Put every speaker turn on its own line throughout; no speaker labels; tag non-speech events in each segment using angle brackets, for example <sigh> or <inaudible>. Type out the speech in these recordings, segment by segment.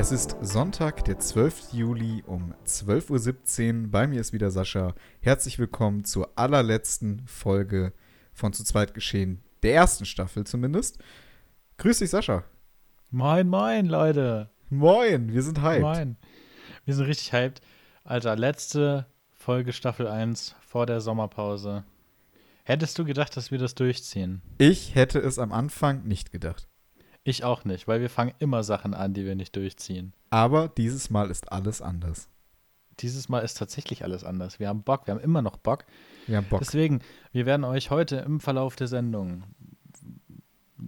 Es ist Sonntag, der 12. Juli um 12.17 Uhr. Bei mir ist wieder Sascha. Herzlich willkommen zur allerletzten Folge von Zu zweit geschehen, der ersten Staffel zumindest. Grüß dich, Sascha.
Moin, moin, Leute.
Moin, wir sind hyped.
Moin. Wir sind richtig hyped. Alter, letzte Folge Staffel 1 vor der Sommerpause. Hättest du gedacht, dass wir das durchziehen?
Ich hätte es am Anfang nicht gedacht.
Ich auch nicht, weil wir fangen immer Sachen an, die wir nicht durchziehen.
Aber dieses Mal ist alles anders.
Dieses Mal ist tatsächlich alles anders. Wir haben Bock, wir haben immer noch Bock.
Wir haben Bock.
Deswegen, wir werden euch heute im Verlauf der Sendung,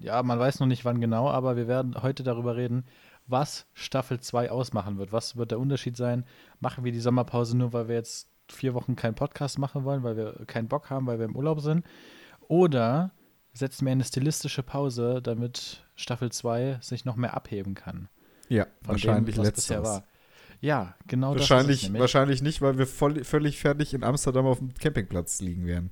ja, man weiß noch nicht wann genau, aber wir werden heute darüber reden, was Staffel 2 ausmachen wird. Was wird der Unterschied sein? Machen wir die Sommerpause nur, weil wir jetzt vier Wochen keinen Podcast machen wollen, weil wir keinen Bock haben, weil wir im Urlaub sind? Oder setzen wir eine stilistische Pause, damit Staffel 2 sich noch mehr abheben kann?
ja, wahrscheinlich
dem,
letzteres.
war. Ja, genau das ist
Wahrscheinlich,
nämlich.
wahrscheinlich nicht, weil wir voll, völlig fertig in Amsterdam auf dem Campingplatz liegen werden.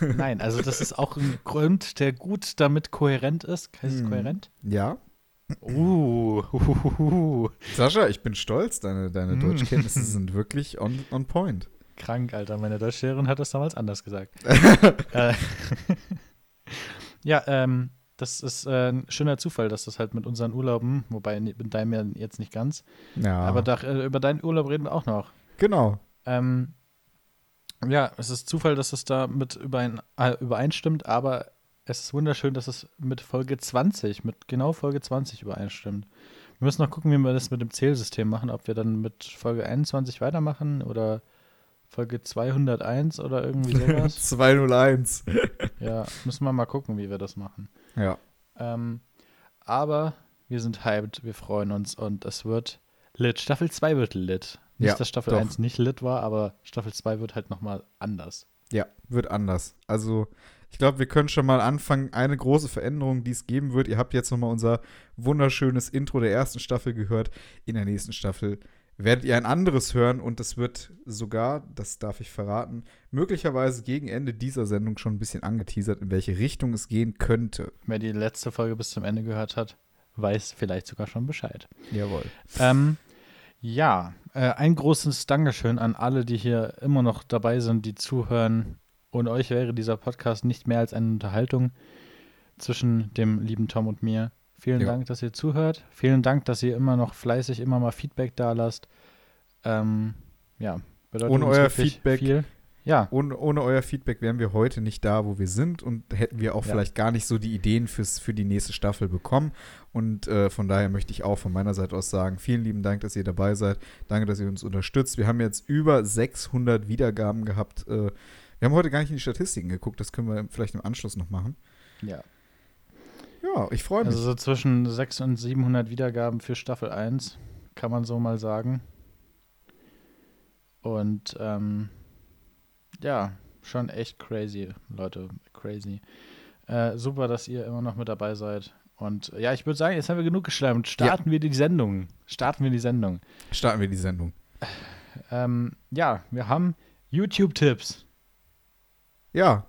<laughs>
Nein, also das ist auch ein Grund, der gut damit kohärent ist. Heißt es
Hm.
kohärent?
Ja,
Uh, huhuhuhu. <laughs>
Sascha, ich bin stolz. Deine, deine
Mm.
Deutschkenntnisse sind wirklich on, on point.
Krank, Alter. Meine Deutschlehrerin hat das damals anders gesagt. <laughs> äh, ja, ähm, das ist äh, ein schöner Zufall, dass das halt mit unseren Urlauben, wobei mit deinem ja jetzt nicht ganz,
Ja,
aber da, äh, über deinen Urlaub reden wir auch noch.
genau.
Ähm, ja, es ist Zufall, dass es da mit überein, äh, übereinstimmt, aber es ist wunderschön, dass es mit Folge 20, mit genau Folge 20 übereinstimmt. Wir müssen noch gucken, wie wir das mit dem Zählsystem machen, ob wir dann mit Folge 21 weitermachen oder Folge 201 oder irgendwie sowas. <laughs>
201.
ja, müssen wir mal gucken, wie wir das machen.
Ja.
Ähm, aber wir sind hyped, wir freuen uns und es wird lit. Staffel 2 wird lit. Nicht,
Ja,
dass Staffel
doch.
1 nicht lit war, aber Staffel 2 wird halt nochmal anders.
Ja, wird anders. Also, ich glaube, wir können schon mal anfangen. Eine große Veränderung, die es geben wird. Ihr habt jetzt nochmal unser wunderschönes Intro der ersten Staffel gehört. In der nächsten Staffel werdet ihr ein anderes hören und es wird sogar, das darf ich verraten, möglicherweise gegen Ende dieser Sendung schon ein bisschen angeteasert, in welche Richtung es gehen könnte.
Wer die letzte Folge bis zum Ende gehört hat, weiß vielleicht sogar schon Bescheid.
Jawohl.
ähm, ja, äh, ein großes Dankeschön an alle, die hier immer noch dabei sind, die zuhören. Ohne euch wäre dieser Podcast nicht mehr als eine Unterhaltung zwischen dem lieben Tom und mir. Vielen
Ja.
Dank, dass ihr zuhört. Vielen Dank, dass ihr immer noch fleißig immer mal Feedback da lasst. Ähm, ja, bedeutet
Ohne
uns
euer Feedback
Viel. Ja,
Ohne, ohne euer Feedback wären wir heute nicht da, wo wir sind und hätten wir auch
Ja.
vielleicht gar nicht so die Ideen fürs, für die nächste Staffel bekommen. Und äh, von daher möchte ich auch von meiner Seite aus sagen, vielen lieben Dank, dass ihr dabei seid. Danke, dass ihr uns unterstützt. Wir haben jetzt über 600 Wiedergaben gehabt. Äh, wir haben heute gar nicht in die Statistiken geguckt, das können wir vielleicht im Anschluss noch machen.
ja.
Ja, ich freue mich.
Also so zwischen 600 und 700 Wiedergaben für Staffel 1, kann man so mal sagen. Und ähm, ja, schon echt crazy, Leute, crazy. Äh, super, dass ihr immer noch mit dabei seid. Und äh, ja, ich würde sagen, jetzt haben wir genug geschleimt. Starten wir die Sendung. Starten wir die Sendung.
Starten wir die Sendung.
Ähm, ja, wir haben YouTube-Tipps.
Ja,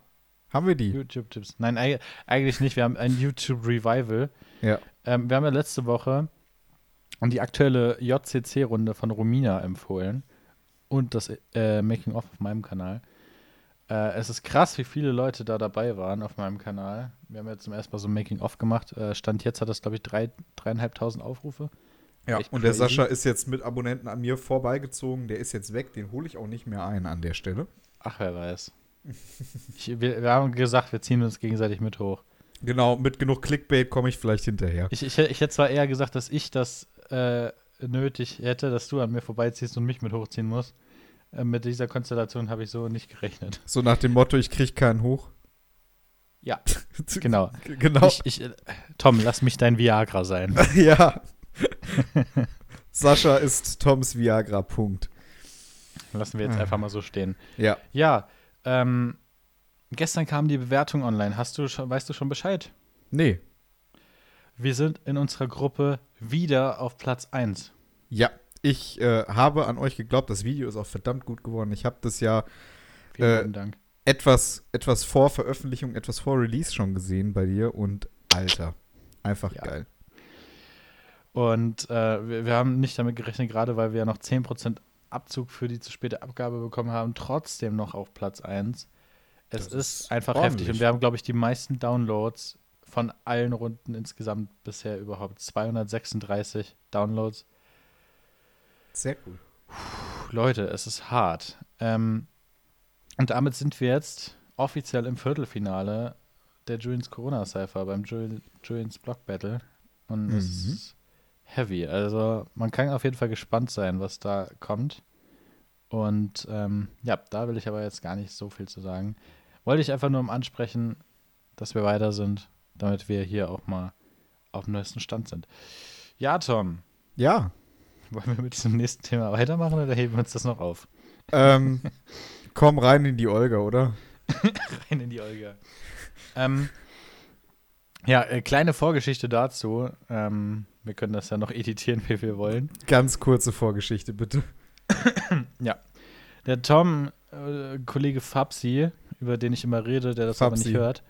haben wir die.
YouTube-Tipps. Nein, eig eigentlich nicht. Wir haben ein YouTube-Revival.
Ja.
Ähm, wir haben ja letzte Woche die aktuelle JCC-Runde von Romina empfohlen und das äh, Making-of auf meinem Kanal. Äh, es ist krass, wie viele Leute da dabei waren auf meinem Kanal. Wir haben jetzt zum ersten Mal so ein Making-of gemacht. Äh, Stand jetzt hat das, glaube ich, drei, dreieinhalbtausend Aufrufe.
Ja,
Echt
und der
crazy.
Sascha ist jetzt mit Abonnenten an mir vorbeigezogen. Der ist jetzt weg. Den hole ich auch nicht mehr ein an der Stelle.
Ach, wer weiß. Ich, wir, wir haben gesagt, wir ziehen uns gegenseitig mit hoch.
Genau, mit genug Clickbait komme ich vielleicht hinterher.
Ich, ich, ich hätte zwar eher gesagt, dass ich das äh, nötig hätte, dass du an mir vorbeiziehst und mich mit hochziehen musst. Äh, mit dieser Konstellation habe ich so nicht gerechnet.
So nach dem Motto, ich kriege keinen hoch.
Ja, <laughs> genau.
genau.
Ich, ich, Tom, lass mich dein Viagra sein. <laughs>
ja. Sascha ist Toms Viagra, Punkt.
Lassen wir jetzt einfach mal so stehen.
Ja.
Ja, ähm, gestern kam die Bewertung online. Hast du schon, weißt du schon Bescheid?
Nee.
Wir sind in unserer Gruppe wieder auf Platz 1.
Ja. Ich äh, habe an euch geglaubt, das Video ist auch verdammt gut geworden. Ich habe das ja Äh, etwas, etwas vor Veröffentlichung, etwas vor Release schon gesehen bei dir und Alter, einfach
Ja.
geil.
Und äh, wir, wir haben nicht damit gerechnet, gerade weil wir ja noch 10% Abzug für die zu späte Abgabe bekommen haben, trotzdem noch auf Platz 1. Es ist,
ist
einfach
ordentlich.
heftig und wir haben, glaube ich, die meisten Downloads von allen Runden insgesamt bisher überhaupt. 236 Downloads.
Sehr cool.
Puh, Leute, es ist hart. Ähm, und damit sind wir jetzt offiziell im Viertelfinale der Julians Corona Cypher beim Jul Julians Block Battle. Und es
Mhm.
ist heavy. Also man kann auf jeden Fall gespannt sein, was da kommt. Und ähm, ja, da will ich aber jetzt gar nicht so viel zu sagen. Wollte ich einfach nur um ansprechen, dass wir weiter sind, damit wir hier auch mal auf dem neuesten Stand sind. Ja, Tom,
Ja.
wollen wir mit diesem nächsten Thema weitermachen oder heben wir uns das noch auf?
Ähm, komm rein in die Olga, oder? <laughs>
rein in die Olga. ähm, ja, äh, kleine Vorgeschichte dazu. Ähm, wir können das ja noch editieren, wie wir wollen.
Ganz kurze Vorgeschichte, bitte. <coughs>
Der Tom, äh, Kollege Fabsi, über den ich immer rede, der das aber
Fabsi.
nicht hört.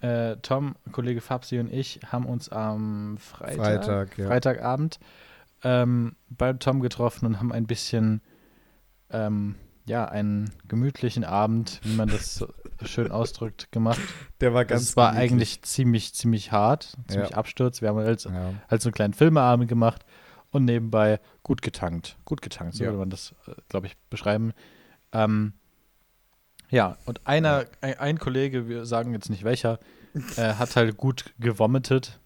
Äh, Tom, Kollege Fabsi und ich haben uns am Freitag,
Freitag, ja.
Freitagabend ähm, beim Tom getroffen und haben ein bisschen, ähm, ja, einen gemütlichen Abend, wie man das <laughs> schön ausdrückt, gemacht.
Der war ganz
es war
gemütlich.
eigentlich ziemlich, ziemlich hart, ziemlich
Ja.
Absturz. Wir haben halt,
Ja.
halt so einen kleinen Filmeabend gemacht und nebenbei gut getankt. Gut getankt, so
Ja.
würde man das, glaube ich, beschreiben. Ähm, ja, und einer, ein, ein Kollege, wir sagen jetzt nicht welcher, äh, hat halt gut gewommetet.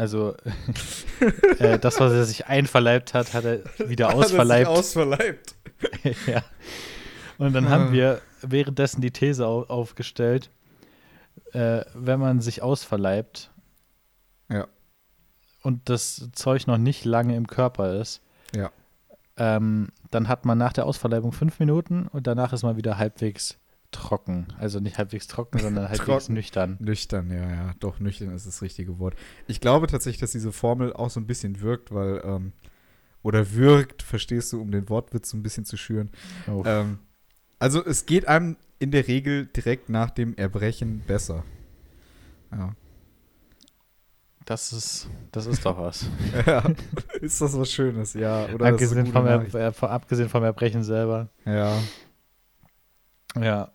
Also <laughs> äh, das, was er sich einverleibt hat, hat er wieder <laughs>
Hat er sich
ausverleibt.
Ausverleibt. <laughs>
ja. Und dann
Ah.
haben wir währenddessen die These au aufgestellt, äh, wenn man sich ausverleibt
Ja.
und das Zeug noch nicht lange im Körper ist,
Ja.
ähm, dann hat man nach der Ausverleibung fünf Minuten und danach ist man wieder halbwegs trocken. Also nicht halbwegs trocken, <laughs> sondern halbwegs
Trocken.
nüchtern.
Nüchtern, ja, ja. Doch, nüchtern ist das richtige Wort. Ich glaube tatsächlich, dass diese Formel auch so ein bisschen wirkt, weil, ähm, oder wirkt, verstehst du, um den Wortwitz so ein bisschen zu schüren.
Oh.
Ähm, also es geht einem in der Regel direkt nach dem Erbrechen besser. Ja.
Das ist, das ist doch was. <laughs>
ja. Ist das was Schönes, ja. Oder
abgesehen, vom, Er, äh, abgesehen vom Erbrechen selber.
Ja,
ja.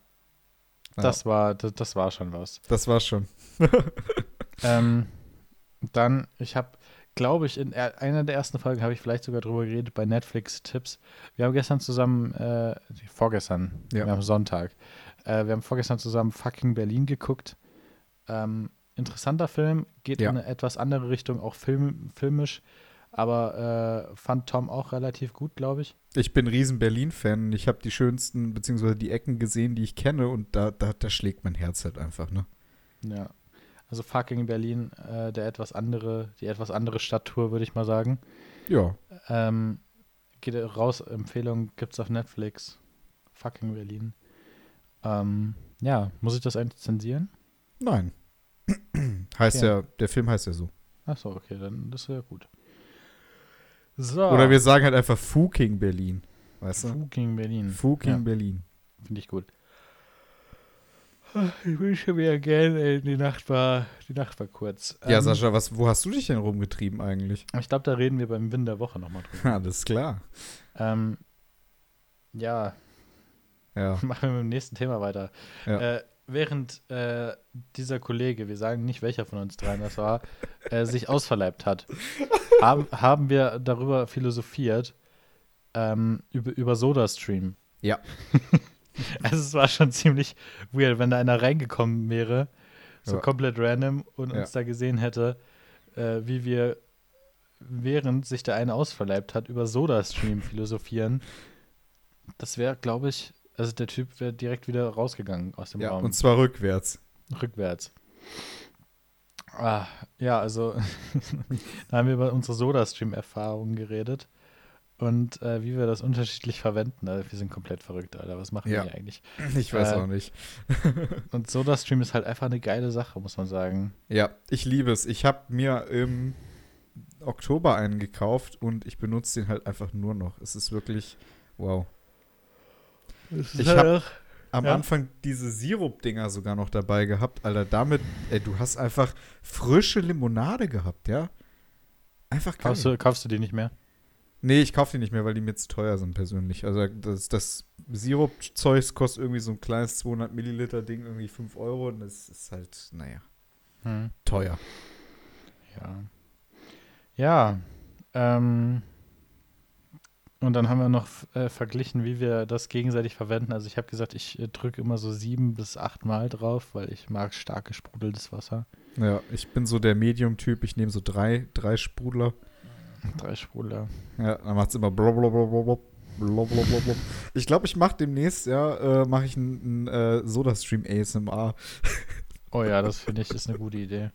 Das war, das, das war schon was.
das war's schon. <laughs>
Ähm, dann, ich habe, glaube ich, in er- einer der ersten Folgen habe ich vielleicht sogar drüber geredet bei Netflix-Tipps. Wir haben gestern zusammen, äh, vorgestern,
Ja.
wir haben Sonntag, äh, wir haben vorgestern zusammen fucking Berlin geguckt. Ähm, interessanter Film, geht
Ja.
in eine etwas andere Richtung, auch film, filmisch, aber äh, fand Tom auch relativ gut, glaube ich.
Ich bin riesen Berlin-Fan. Ich habe die schönsten, beziehungsweise die Ecken gesehen, die ich kenne und da, da, da schlägt mein Herz halt einfach, ne?
Ja. Also fucking Berlin, äh, der etwas andere, die etwas andere Stadttour, würde ich mal sagen.
Ja.
Ähm, geht raus, Empfehlung gibt's auf Netflix. Fucking Berlin. Ähm, ja, muss ich das eigentlich zensieren?
Nein. <clears throat> heißt
Okay.
ja, der Film heißt ja so.
Achso, okay, dann das ist ja gut. So.
Oder wir sagen halt einfach Fuking Berlin. Weißt du?
Fucking Berlin.
Fuking
Ja.
Berlin.
Finde ich gut. Ich wünsche mir gerne, die Nacht war, die Nacht war kurz.
Ja,
Ähm,
Sascha, was, wo hast du dich denn rumgetrieben eigentlich?
Ich glaube, da reden wir beim Win der Woche nochmal drüber. <laughs>
Alles klar.
ähm, ja,
Ja. <laughs>
machen wir mit dem nächsten Thema weiter.
Ja.
Äh, während äh, dieser Kollege, wir sagen nicht, welcher von uns dreien das war, äh, sich ausverleibt hat, <laughs> haben, haben wir darüber philosophiert, ähm, über, über SodaStream.
Ja. <laughs>
Also es war schon ziemlich weird, wenn da einer reingekommen wäre, so
Ja.
komplett random und
Ja.
uns da gesehen hätte, äh, wie wir, während sich der eine ausverleibt hat, über SodaStream philosophieren. Das wäre, glaube ich, also der Typ wäre direkt wieder rausgegangen aus dem
ja.
Raum.
Und zwar rückwärts.
Rückwärts. Ah, ja, also <laughs> da haben wir über unsere SodaStream-Erfahrungen geredet und äh, wie wir das unterschiedlich verwenden. Also wir sind komplett verrückt, Alter. Was machen
Ja.
wir hier eigentlich? <laughs>
Ich weiß
Äh,
auch nicht. <laughs>
Und SodaStream ist halt einfach eine geile Sache, muss man sagen.
Ja, ich liebe es. Ich habe mir im Oktober einen gekauft und ich benutze den halt einfach nur noch. Es ist wirklich wow. Ich hab- Am
Ja.
Anfang diese Sirup-Dinger sogar noch dabei gehabt, Alter. Damit, ey, du hast einfach frische Limonade gehabt, ja? Einfach geil.
Kaufst du, kaufst du die nicht mehr?
Nee, ich kaufe die nicht mehr, weil die mir zu teuer sind persönlich. Also das, das Sirup-Zeugs kostet irgendwie so ein kleines 200 Milliliter Ding irgendwie 5 Euro und das ist halt, naja,
Hm.
teuer.
Ja. Ja. Ähm, und dann haben wir noch äh, verglichen, wie wir das gegenseitig verwenden. Also ich habe gesagt, ich äh, drücke immer so sieben bis acht Mal drauf, weil ich mag stark gesprudeltes Wasser.
Ja, ich bin so der Medium-Typ. Ich nehme so drei, drei Sprudler.
Drei Sprudler.
Ja, dann macht es immer blablabla. Blablabla. Ich glaube, ich mache demnächst, ja, äh, mache ich einen äh, Soda-Stream ASMR
Oh ja, das finde ich ist eine gute Idee.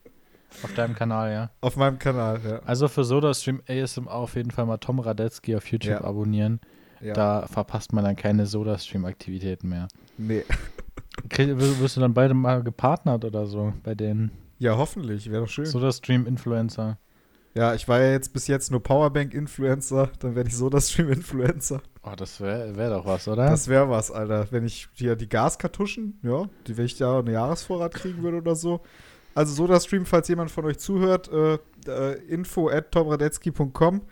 Auf deinem Kanal, ja.
auf meinem Kanal, ja.
Also für SodaStream ASMR auf jeden Fall mal Tom Radetzky auf YouTube
Ja.
abonnieren.
ja.
Da verpasst man dann keine SodaStream-Aktivitäten mehr.
Nee. <laughs>
Krieg, wirst du dann beide mal gepartnert oder so bei den
Ja, hoffentlich, wäre doch schön.
SodaStream-Influencer?
Ja, ich war ja jetzt bis jetzt nur Powerbank-Influencer, dann werde ich Soda-Stream-Influencer.
Oh, das wäre wär doch was, oder?
Das wäre was, Alter. Wenn ich hier die Gaskartuschen, ja, die, wenn ich da einen Jahresvorrat kriegen würde oder so. Also SodaStream, falls jemand von euch zuhört, äh, äh, info at tomradetzky.com,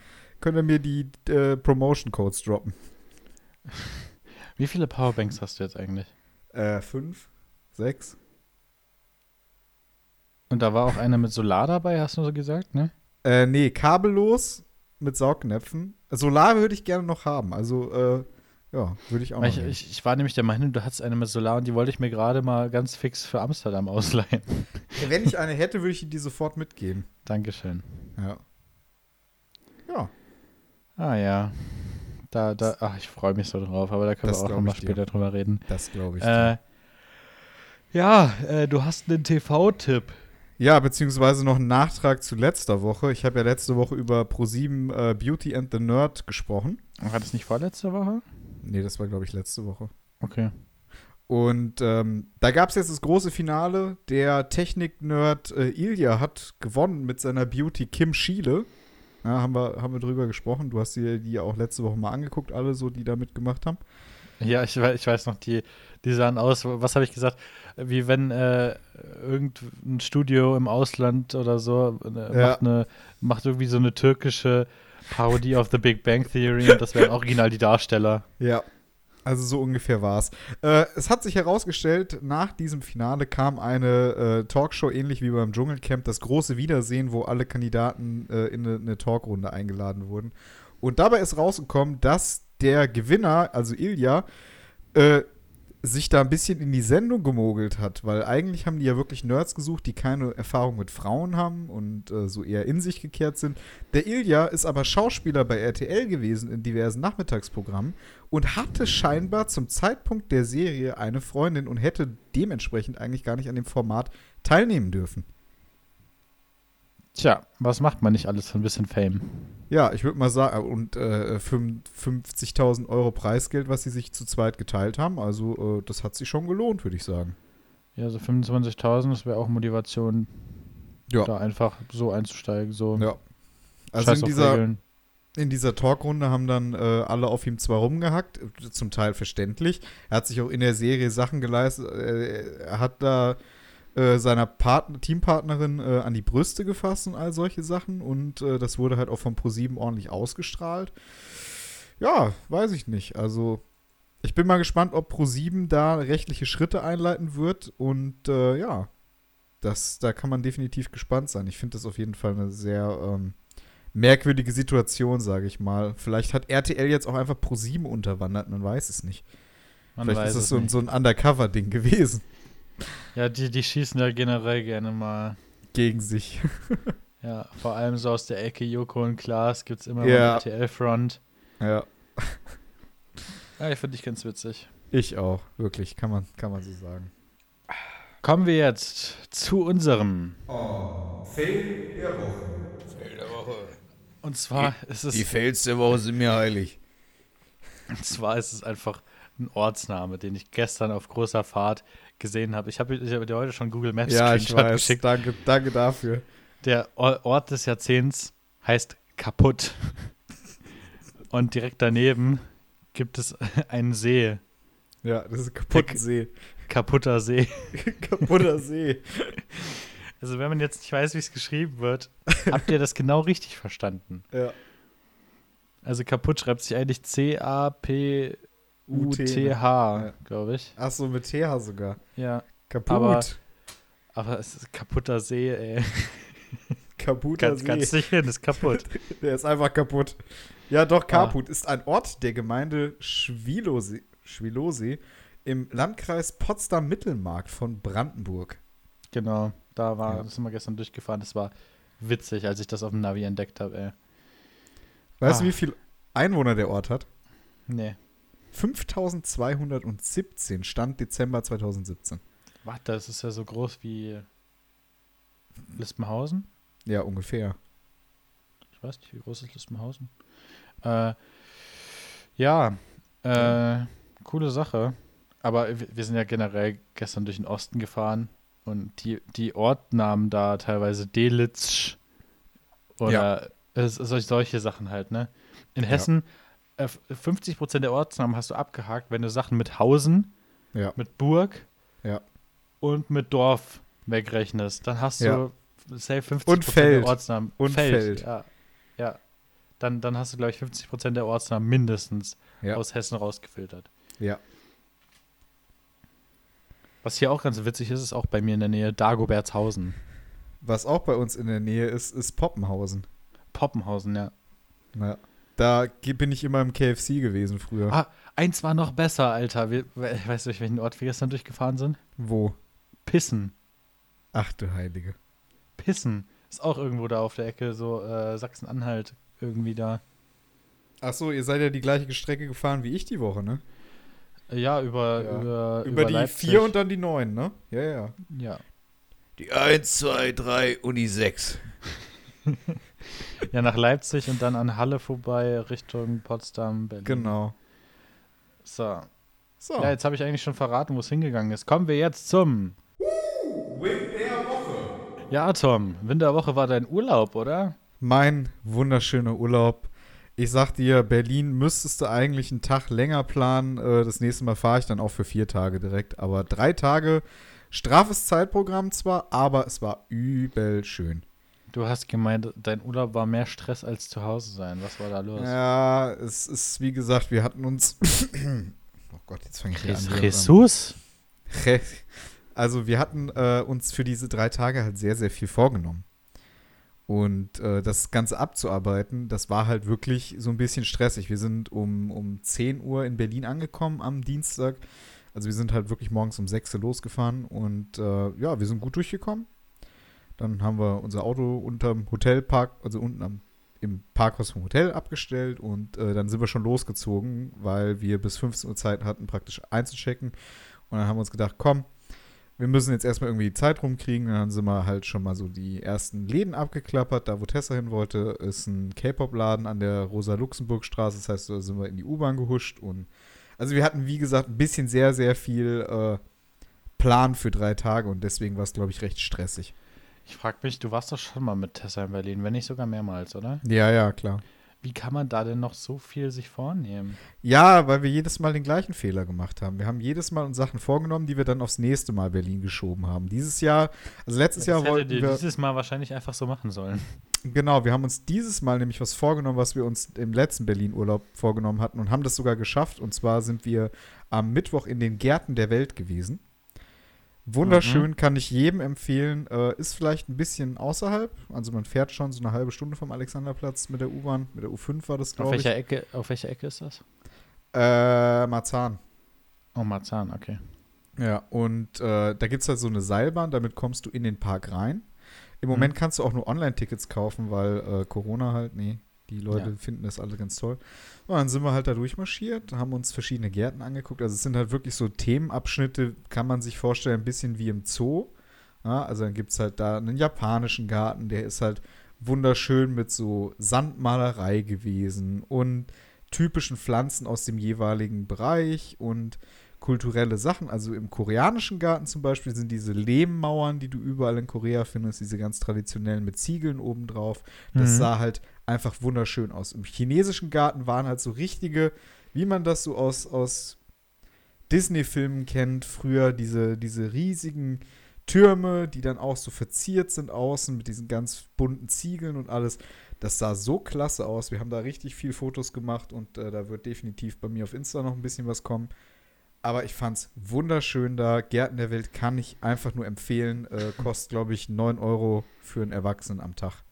könnt ihr mir die äh, Promotion-Codes droppen.
Wie viele Powerbanks hast du jetzt eigentlich?
Äh, fünf? Sechs?
Und da war auch eine mit Solar dabei, hast du so gesagt, ne?
Äh, nee, kabellos mit Saugnäpfen. Solar würde ich gerne noch haben. Also, äh, ja, würde ich auch
ich, ich, ich war nämlich der Meinung, du hattest eine mit Solar und die wollte ich mir gerade mal ganz fix für Amsterdam ausleihen.
Wenn ich eine hätte, würde ich die sofort mitgeben.
Dankeschön.
Ja. Ja.
Ah ja. Da, da, ach, ich freue mich so drauf, aber da können
Das
wir auch nochmal
dir.
später drüber reden.
Das glaube ich.
Äh, ja, äh, du hast einen TV-Tipp.
Ja, beziehungsweise noch ein Nachtrag zu letzter Woche. Ich habe ja letzte Woche über Pro7 äh, Beauty and the Nerd gesprochen.
War das nicht vorletzte Woche?
Nee, das war, glaube ich, letzte Woche.
Okay.
Und ähm, da gab es jetzt das große Finale. Der Technik-Nerd äh, Ilja hat gewonnen mit seiner Beauty Kim Schiele. Ja, haben wir, haben wir drüber gesprochen. Du hast dir die ja auch letzte Woche mal angeguckt, alle so, die da mitgemacht haben.
Ja, ich, ich weiß noch, die, die sahen aus, was habe ich gesagt? Wie wenn äh, irgendein Studio im Ausland oder so äh,
Ja.
macht, eine, macht irgendwie so eine türkische Parodie auf The Big Bang Theory und das wären original die Darsteller.
Ja, also so ungefähr war es. Äh, es hat sich herausgestellt, nach diesem Finale kam eine äh, Talkshow, ähnlich wie beim Dschungelcamp, das große Wiedersehen, wo alle Kandidaten äh, in eine, eine Talkrunde eingeladen wurden. Und dabei ist rausgekommen, dass der Gewinner, also Ilja, äh, sich da ein bisschen in die Sendung gemogelt hat, weil eigentlich haben die ja wirklich Nerds gesucht, die keine Erfahrung mit Frauen haben und äh, so eher in sich gekehrt sind. Der Ilja ist aber Schauspieler bei RTL gewesen in diversen Nachmittagsprogrammen und hatte scheinbar zum Zeitpunkt der Serie eine Freundin und hätte dementsprechend eigentlich gar nicht an dem Format teilnehmen dürfen.
Tja, was macht man nicht alles für ein bisschen Fame?
Ja, ich würde mal sagen, und äh, 50.000 Euro Preisgeld, was sie sich zu zweit geteilt haben, also äh, das hat sich schon gelohnt, würde ich sagen.
Ja, so 25.000, das wäre auch Motivation,
Ja.
da einfach so einzusteigen. So
Ja. Also
Scheiß
in dieser,
Regeln.
in dieser Talkrunde haben dann äh, alle auf ihm zwar rumgehackt, äh, zum Teil verständlich. Er hat sich auch in der Serie Sachen geleistet. Äh, er hat da äh, seiner Partner, Teampartnerin äh, an die Brüste gefasst und all solche Sachen. Und äh, das wurde halt auch von ProSieben ordentlich ausgestrahlt. Ja, weiß ich nicht. Also ich bin mal gespannt, ob ProSieben da rechtliche Schritte einleiten wird. Und äh, ja, das, da kann man definitiv gespannt sein. Ich finde das auf jeden Fall eine sehr ähm, merkwürdige Situation, sage ich mal. Vielleicht hat RTL jetzt auch einfach Pro7 unterwandert, man weiß es nicht.
Man
Vielleicht ist es
es
so, so ein Undercover-Ding gewesen
Ja, die, die schießen ja generell gerne mal.
gegen sich. <laughs>
Ja, vor allem so aus der Ecke Joko und Klaas gibt es immer
Ja.
mal RTL-Front.
ja, <laughs>
Ja, ich finde ich ganz witzig.
ich auch, wirklich, kann man, kann man so sagen.
Kommen wir jetzt zu unserem.
Fail der Woche.
Und zwar ist es,
Fails der Woche sind mir heilig.
und zwar ist es einfach ein Ortsname, den ich gestern auf großer Fahrt gesehen habe. Ich habe ich hab dir heute schon Google Maps
Ja, ich weiß.
geschickt.
Danke, danke dafür.
Der Or- Ort des Jahrzehnts heißt kaputt. <laughs> Und direkt daneben gibt es <laughs> einen See.
Ja, das ist ein kaputter See.
Kaputter See. <laughs>
kaputter See.
Also wenn man jetzt nicht weiß, wie es geschrieben wird, habt ihr das genau richtig verstanden.
Ja.
Also kaputt schreibt sich eigentlich C-A-P-U-T-H,
Ja.
glaube ich.
Ach so, mit TH sogar.
Ja.
Kaputt.
Aber- Aber es ist kaputter See, ey. <laughs>
Kaputter
Ganz,
See.
ganz nicht hin, ist kaputt. <laughs>
Der ist einfach kaputt. Ja, doch, Kaput ist ein Ort der Gemeinde Schwilosee, Schwilosee im Landkreis Potsdam-Mittelmark von Brandenburg.
genau, da war,
Ja.
das sind wir gestern durchgefahren. Das war witzig, als ich das auf dem Navi entdeckt habe, ey.
Weißt du,
Ah.
wie viel Einwohner der Ort hat?
Nee.
5217 Stand Dezember 2017.
Warte, das ist ja so groß wie Lispenhausen?
Ja, ungefähr.
Ich weiß nicht, wie groß ist Lispenhausen? Äh, ja, äh, coole Sache. Aber wir sind ja generell gestern durch den Osten gefahren und die, die Ortnamen da teilweise Delitzsch oder es- solche, Sachen halt, ne? In
Ja.
Hessen, äh, 50% der Ortsnamen hast du abgehakt, wenn du Sachen mit Hausen,
Ja.
mit Burg
Ja.
und mit Dorf wegrechnest. Dann hast du safe 50%
Und Feld.
der Ortsnamen.
Und Feld.
Ja. ja. Dann, dann hast du, glaube ich, 50% der Ortsnamen mindestens aus Hessen rausgefiltert.
Ja.
Was hier auch ganz witzig ist, ist auch bei mir in der Nähe Dagobertshausen.
Was auch bei uns in der Nähe ist, ist Poppenhausen.
Poppenhausen, ja.
Ja. Da bin ich immer im KFC gewesen früher.
Ah, eins war noch besser, Alter. Wir, weißt du, durch welchen Ort wir gestern durchgefahren sind?
Wo?
Pissen.
Ach du Heilige.
Pissen. Ist auch irgendwo da auf der Ecke, so äh, Sachsen-Anhalt irgendwie da.
Ach so, ihr seid ja die gleiche Strecke gefahren wie ich die Woche, ne?
Ja, über,
Ja.
über,
Über, die
Leipzig.
4 und dann die 9, ne? Ja, ja.
Ja.
Die 1, 2, 3 und die 6.
ja, nach Leipzig und dann an Halle vorbei, Richtung Potsdam, Berlin.
Genau.
So.
So.
Ja, jetzt habe ich eigentlich schon verraten, wo es hingegangen ist. Kommen wir jetzt zum. Ja, Tom, Winterwoche war dein Urlaub, oder?
Mein wunderschöner Urlaub. Ich sag dir, Berlin müsstest du eigentlich einen Tag länger planen. Äh, Das nächste Mal fahre ich dann auch für vier Tage direkt. Aber drei Tage, strafes Zeitprogramm zwar, aber es war übel schön.
Du hast gemeint, dein Urlaub war mehr Stress als zu Hause sein. Was war da los?
Ja, es ist wie gesagt, wir hatten uns. <clears throat> oh Gott, jetzt fange ich hier an.
Jesus?
Also wir hatten äh, uns für diese drei Tage halt sehr, sehr viel vorgenommen. Und äh, das Ganze abzuarbeiten, das war halt wirklich so ein bisschen stressig. Wir sind um, um 10 Uhr in Berlin angekommen am Dienstag. Also wir sind halt wirklich morgens um 6 Uhr losgefahren und äh, ja, wir sind gut durchgekommen. Dann haben wir unser Auto unterm Hotelpark, also unten am, im Parkhaus vom Hotel abgestellt und äh, dann sind wir schon losgezogen, weil wir bis 15 Uhr Zeit hatten, praktisch einzuchecken. Und dann haben wir uns gedacht, komm, wir müssen jetzt erstmal irgendwie die Zeit rumkriegen. Dann sind wir halt schon mal so die ersten Läden abgeklappert. Da, wo Tessa hin wollte, ist ein K-Pop-Laden an der Rosa-Luxemburg-Straße. Das heißt, da sind wir in die U-Bahn gehuscht. Und also wir hatten, wie gesagt, ein bisschen sehr, sehr viel äh, Plan für drei Tage und deswegen war es, glaube ich, recht stressig.
Ich frage mich, du warst doch schon mal mit Tessa in Berlin, wenn nicht sogar mehrmals, oder?
Ja, ja, klar.
Wie kann man da denn noch so viel sich vornehmen?
Ja, weil wir jedes Mal den gleichen Fehler gemacht haben. Wir haben jedes Mal uns Sachen vorgenommen, die wir dann aufs nächste Mal Berlin geschoben haben. Dieses Jahr, also letztes Jahr
das
wollten
hättet
wir.
dieses Mal wahrscheinlich einfach so machen sollen.
Genau, wir haben uns dieses Mal nämlich was vorgenommen, was wir uns im letzten Berlin-Urlaub vorgenommen hatten und haben das sogar geschafft. Und zwar sind wir am Mittwoch in den Gärten der Welt gewesen. Wunderschön, kann ich jedem empfehlen. Äh, ist vielleicht ein bisschen außerhalb. Also man fährt schon so eine halbe Stunde vom Alexanderplatz mit der U-Bahn. Mit der U5 war das,
Auf
glaube ich.
welcher, Ecke, auf welcher Ecke ist das?
Äh, Marzahn.
Oh, Marzahn, okay.
Ja, und äh, da gibt es halt so eine Seilbahn, damit kommst du in den Park rein. Im Moment
Mhm.
kannst du auch nur Online-Tickets kaufen, weil äh, Corona halt, nee, die Leute
Ja.
finden das alle ganz toll. Und dann sind wir halt da durchmarschiert, haben uns verschiedene Gärten angeguckt. Also es sind halt wirklich so Themenabschnitte, kann man sich vorstellen, ein bisschen wie im Zoo. Ja, also dann gibt es halt da einen japanischen Garten, der ist halt wunderschön mit so Sandmalerei gewesen und typischen Pflanzen aus dem jeweiligen Bereich und kulturelle Sachen. Also im koreanischen Garten zum Beispiel sind diese Lehmmauern, die du überall in Korea findest, diese ganz traditionellen mit Ziegeln obendrauf. Das
Mhm.
sah halt einfach wunderschön aus. Im chinesischen Garten waren halt so richtige, wie man das so aus, aus Disney-Filmen kennt, früher diese, diese riesigen Türme, die dann auch so verziert sind außen mit diesen ganz bunten Ziegeln und alles. Das sah so klasse aus. Wir haben da richtig viel Fotos gemacht und äh, da wird definitiv bei mir auf Insta noch ein bisschen was kommen. Aber ich fand's wunderschön da. Gärten der Welt kann ich einfach nur empfehlen. Äh, kostet, glaube ich, 9 Euro für einen Erwachsenen am Tag.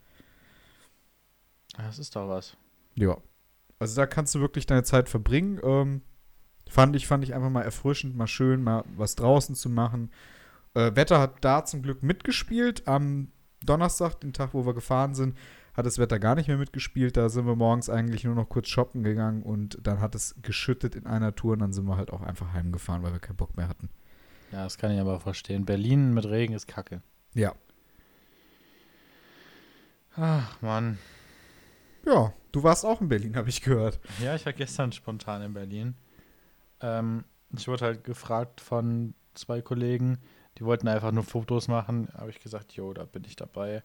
Das ist doch was.
Ja. Also da kannst du wirklich deine Zeit verbringen. Ähm, fand ich, fand ich einfach mal erfrischend, mal schön, mal was draußen zu machen. Äh, Wetter hat da zum Glück mitgespielt. Am Donnerstag, den Tag, wo wir gefahren sind, hat das Wetter gar nicht mehr mitgespielt. Da sind wir morgens eigentlich nur noch kurz shoppen gegangen und dann hat es geschüttet in einer Tour und dann sind wir halt auch einfach heimgefahren, weil wir keinen Bock mehr hatten.
Ja, das kann ich aber verstehen. Berlin mit Regen ist kacke.
Ja.
Ach, Mann.
Ja, du warst auch in Berlin, habe ich gehört.
Ja, ich war gestern spontan in Berlin. Ähm, ich wurde halt gefragt von zwei Kollegen, die wollten einfach nur Fotos machen. Habe ich gesagt, jo, da bin ich dabei.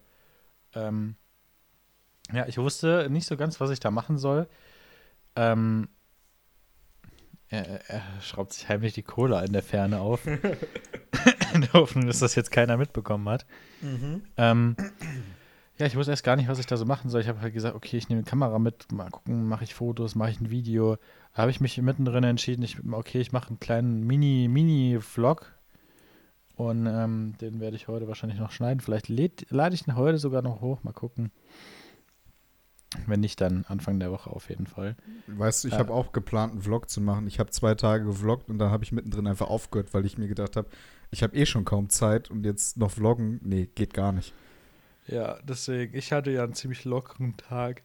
Ähm, ja, ich wusste nicht so ganz, was ich da machen soll. Ähm, er, er schraubt sich heimlich die Cola in der Ferne auf. <laughs> in der Hoffnung, dass das jetzt keiner mitbekommen hat. Ähm, ja, ich wusste erst gar nicht, was ich da so machen soll. Ich habe halt gesagt, okay, ich nehme eine Kamera mit, mal gucken, mache ich Fotos, mache ich ein Video. Da habe ich mich mittendrin entschieden, ich, okay, ich mache einen kleinen Mini, Mini-Vlog. Und ähm, den werde ich heute wahrscheinlich noch schneiden. Vielleicht läd- lade ich ihn heute sogar noch hoch, mal gucken. Wenn nicht, dann Anfang der Woche auf jeden Fall.
Weißt du, ich
Äh.
habe auch geplant, einen Vlog zu machen. Ich habe zwei Tage gevloggt und dann habe ich mittendrin einfach aufgehört, weil ich mir gedacht habe, ich habe eh schon kaum Zeit und jetzt noch vloggen, nee, geht gar nicht.
Ja, deswegen, ich hatte ja einen ziemlich lockeren Tag.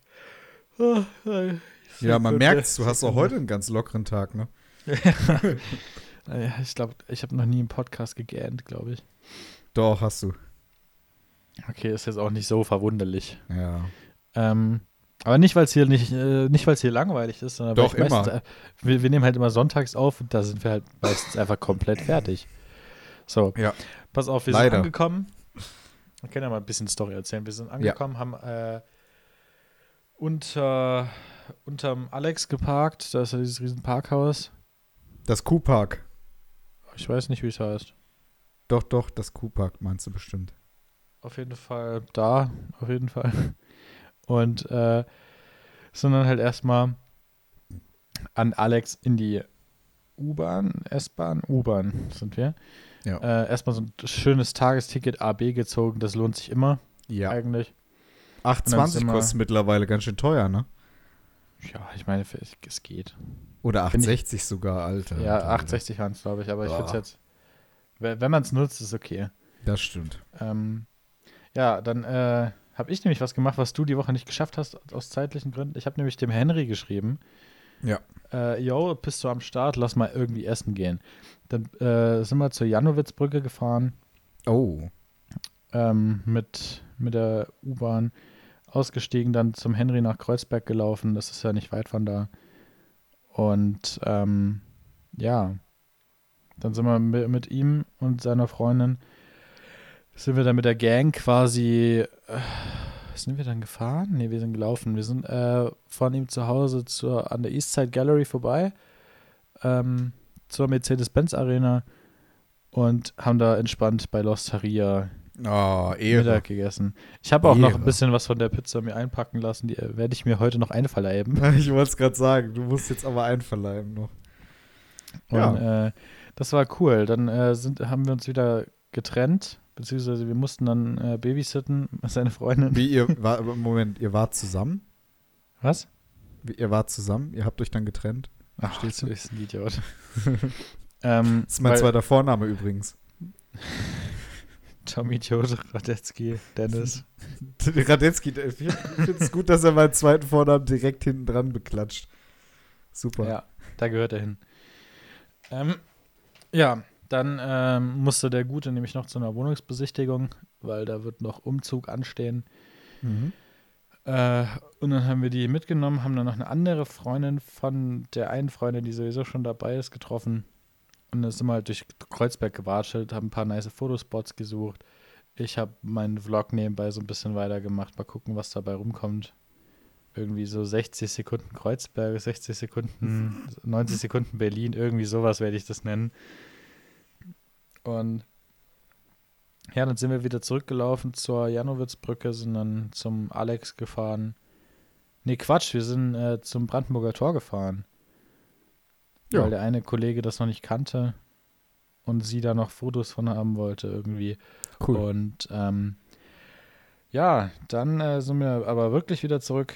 Ja, man merkt du hast auch heute einen ganz lockeren Tag, ne? <laughs>
Ja, ich glaube, ich habe noch nie einen Podcast gegähnt, glaube ich.
Doch, hast du.
Okay, ist jetzt auch nicht so verwunderlich.
Ja.
Ähm, aber nicht, weil es hier nicht, äh, nicht, weil es hier langweilig ist, sondern
Doch,
weil ich meistens,
immer.
äh, wir, wir nehmen halt immer sonntags auf und da sind wir halt meistens einfach komplett fertig. So,
Ja.
pass auf, wir
Leider.
sind angekommen. Wir können ja mal ein bisschen Story erzählen. Wir sind angekommen, haben äh, unter unterm Alex geparkt. Da ist ja dieses riesen Parkhaus.
Das Kuhpark.
Ich weiß nicht, wie es heißt.
Doch, doch, das Kuhpark meinst du bestimmt.
Auf jeden Fall da, auf jeden Fall. Und äh, sind dann halt erstmal an Alex in die U-Bahn, S-Bahn, U-Bahn sind wir.
Ja.
Äh, erstmal so ein schönes Tagesticket AB gezogen, das lohnt sich immer
Ja.
eigentlich. Und dann
8,20
sind wir-
kostet mittlerweile ganz schön teuer, ne?
Ja, ich meine, es geht.
Oder
Find ich-
8,60 sogar, Alter.
Ja,
Alter.
860 waren es, glaube ich, aber ich
Boah.
würde es jetzt, wenn wenn man es nutzt, ist okay.
Das stimmt.
Ähm, ja, dann äh, habe ich nämlich was gemacht, was du die Woche nicht geschafft hast, aus zeitlichen Gründen. Ich habe nämlich dem Henry geschrieben.
Ja.
Äh, yo, bist du am Start? Lass mal irgendwie essen gehen. Dann äh, sind wir zur Janowitzbrücke gefahren
Oh.
ähm, mit, mit der U-Bahn, ausgestiegen, dann zum Henry nach Kreuzberg gelaufen. Das ist ja nicht weit von da. Und ähm, ja, dann sind wir mit, mit ihm und seiner Freundin, sind wir dann mit der Gang quasi, äh, sind wir dann gefahren? Ne, wir sind gelaufen. Wir sind äh, von ihm zu Hause zur, an der Eastside Gallery vorbei, ähm, zur Mercedes-Benz Arena und haben da entspannt bei Losteria
Oh, Ehre.
Mittag gegessen. Ich habe auch noch
Ehre.
ein bisschen was von der Pizza mir einpacken lassen. Die äh, werde ich mir heute noch einverleiben. <laughs>
Ich wollte es gerade sagen, du musst jetzt aber einverleiben noch. Ja.
Und äh, das war cool. Dann äh, sind, haben wir uns wieder getrennt, beziehungsweise wir mussten dann äh, babysitten, <laughs> seine Freundin.
Wie ihr war, Moment, ihr wart zusammen?
Was?
Wie, ihr wart zusammen? Ihr habt euch dann getrennt?
Ach,
Verstehst
du
du?
bist ein Idiot. <laughs> ähm,
Das ist mein
weil-
zweiter Vorname übrigens. <laughs>
Tom Idiot, Radetzky, Dennis.
Radetzky, ich finde es gut, dass er meinen zweiten Vornamen direkt hinten dran beklatscht. Super.
Ja, da gehört er hin. Ähm, ja, dann ähm, musste der Gute nämlich noch zu einer Wohnungsbesichtigung, weil da wird noch Umzug anstehen.
Mhm.
Äh, und dann haben wir die mitgenommen, haben dann noch eine andere Freundin von der einen Freundin, die sowieso schon dabei ist, getroffen. Und dann sind wir halt durch Kreuzberg gewatschelt, haben ein paar nice Fotospots gesucht. Ich habe meinen Vlog nebenbei so ein bisschen weitergemacht. Mal gucken, was dabei rumkommt. Irgendwie so 60 Sekunden Kreuzberg, 60 Sekunden, 90 Sekunden Berlin, irgendwie sowas werde ich das nennen. Und Ja, dann sind wir wieder zurückgelaufen zur Janowitzbrücke, sind dann zum Alex gefahren. Nee, Quatsch, wir sind äh, zum Brandenburger Tor gefahren.
Ja.
Weil der eine Kollege das noch nicht kannte und sie da noch Fotos von haben wollte irgendwie.
Cool.
Und ähm, ja, dann äh, sind wir aber wirklich wieder zurück.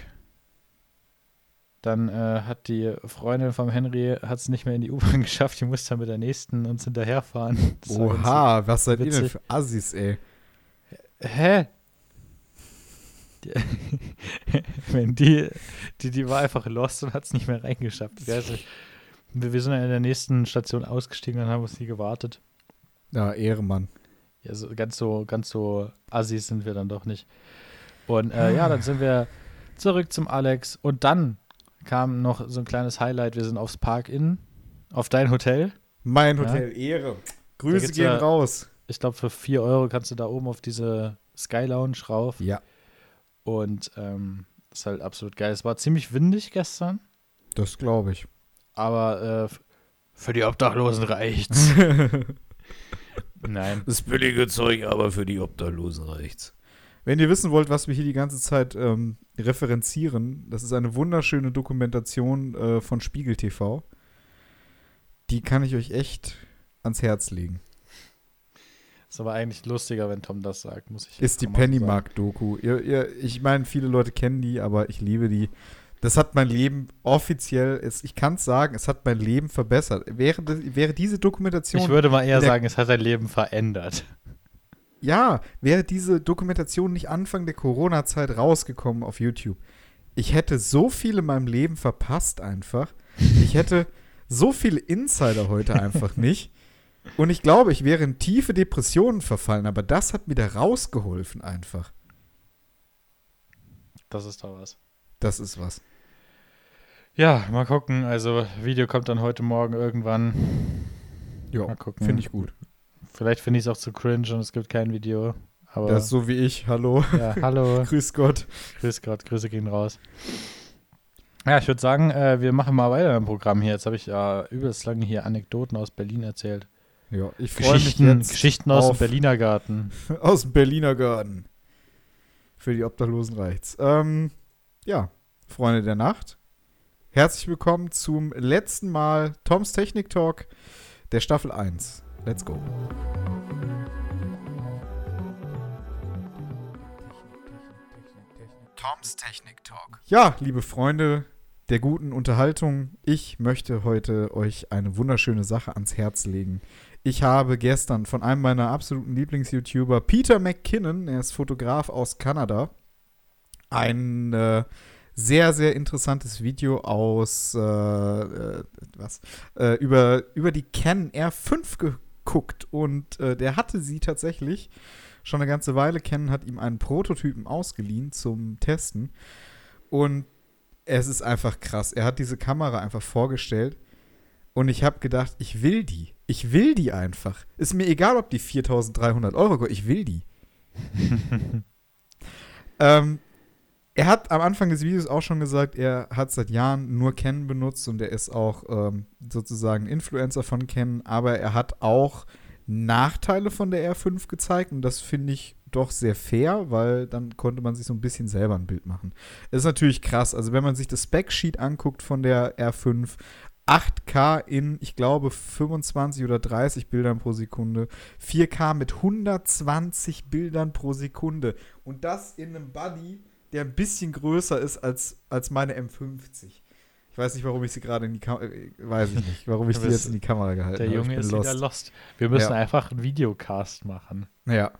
Dann äh, hat die Freundin vom Henry hat es nicht mehr in die U-Bahn <laughs> geschafft, die musste dann mit der nächsten uns hinterherfahren. <laughs> Das
Oha, was seid ihr denn für Assis, ey?
Hä? Die, <laughs> wenn die, die, die war einfach lost und hat es nicht mehr reingeschafft. Ja, Also, wir, wir sind dann in der nächsten Station ausgestiegen und haben auf sie gewartet.
Ja, Ehrenmann.
Ja, so, ganz so, ganz so assis sind wir dann doch nicht. Und äh, ja, dann sind wir zurück zum Alex und dann kam noch so ein kleines Highlight. Wir sind aufs Park-In, auf dein Hotel.
Mein
Ja.
Hotel, Ehre.
Da
Grüße gehen
ja-
raus.
Ich glaube, für 4 Euro kannst du da oben auf diese Sky Lounge rauf.
Ja,
Und ähm, ist halt absolut geil. Es war ziemlich windig gestern,
das glaube ich.
aber äh, für die Obdachlosen reicht's. <laughs> Nein.
Das billige Zeug, aber für die Obdachlosen reicht's. Wenn ihr wissen wollt, was wir hier die ganze Zeit ähm, referenzieren, das ist eine wunderschöne Dokumentation äh, von Spiegel TV. Die kann ich euch echt ans Herz legen.
Ist aber eigentlich lustiger, wenn Tom das sagt, muss ich
Ist die. Pennymark-Doku. Ich meine, viele Leute kennen die, aber ich liebe die. Das hat mein Leben offiziell, es, ich kann es sagen, es hat mein Leben verbessert. Wäre, wäre diese Dokumentation
Ich würde mal eher sagen, es hat dein Leben verändert.
Ja, wäre diese Dokumentation nicht Anfang der Corona-Zeit rausgekommen auf YouTube, ich hätte so viel in meinem Leben verpasst einfach. Ich hätte so viele Insider heute einfach <laughs> nicht. Und ich glaube, ich wäre in tiefe Depressionen verfallen, aber das hat mir da rausgeholfen einfach.
Das ist doch was.
Das ist was.
Ja, mal gucken. Also, Video kommt dann heute Morgen irgendwann.
Ja,
Mal gucken.
finde ich gut.
Vielleicht finde ich es auch zu cringe und es gibt kein Video. Aber
Das ist so wie ich. Hallo.
ja, hallo. <laughs>
Grüß Gott.
Grüß Gott, Grüße gehen raus. Ja, ich würde sagen, äh, wir machen mal weiter im Programm hier. Jetzt habe ich ja übelst lange hier Anekdoten aus Berlin erzählt.
Ja, ich freue mich
Geschichten,
jetzt
Geschichten aus dem Berliner Garten. <laughs>
aus dem Berliner Garten. Für die Obdachlosen reicht's. Ähm, ja, Freunde der Nacht. Herzlich willkommen zum letzten Mal Toms Technik Talk der Staffel 1. Let's go. Toms Technik Talk. Ja, liebe Freunde der guten Unterhaltung, ich möchte heute euch eine wunderschöne Sache ans Herz legen. Ich habe gestern von einem meiner absoluten Lieblings-YouTuber, Peter McKinnon, er ist Fotograf aus Kanada, ein äh, sehr, sehr interessantes Video aus äh, äh, was, äh, über, über die Canon R5 geguckt und äh, der hatte sie tatsächlich schon eine ganze Weile. Canon hat ihm einen Prototypen ausgeliehen zum Testen und es ist einfach krass. Er hat diese Kamera einfach vorgestellt und ich habe gedacht, ich will die. Ich will die einfach. Ist mir egal, ob die 4300 Euro kostet. Ich will die. <laughs> ähm, er hat am Anfang des Videos auch schon gesagt, er hat seit Jahren nur Canon benutzt und er ist auch ähm, sozusagen Influencer von Canon, aber er hat auch Nachteile von der R5 gezeigt und das finde ich doch sehr fair, weil dann konnte man sich so ein bisschen selber ein Bild machen. Das ist natürlich krass. Also wenn man sich das Spec-Sheet anguckt von der R5, 8K in, ich glaube, 25 oder 30 Bildern pro Sekunde, 4K mit 120 Bildern pro Sekunde und das in einem Buddy, der ein bisschen größer ist als, als meine M50. Ich weiß nicht, warum ich sie gerade in die Kamera, weiß ich nicht, warum ich <laughs>
bist-
jetzt in die Kamera gehalten
Der
habe.
Junge
ich bin
ist
lost.
wieder lost. Wir müssen
Ja.
einfach einen Videocast machen.
Ja.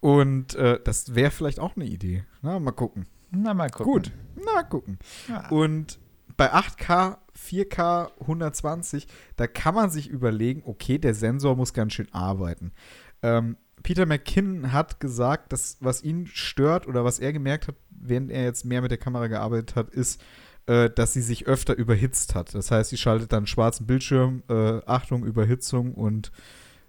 Und äh, das wäre vielleicht auch eine Idee. Na, mal gucken.
Na, mal gucken.
Gut. Na, gucken.
Ja.
Und bei 8K, 4K, 120, da kann man sich überlegen, okay, der Sensor muss ganz schön arbeiten. Ähm, Peter McKinnon hat gesagt, dass was ihn stört oder was er gemerkt hat, während er jetzt mehr mit der Kamera gearbeitet hat, ist, äh, dass sie sich öfter überhitzt hat. Das heißt, sie schaltet dann schwarzen Bildschirm, äh, Achtung, Überhitzung und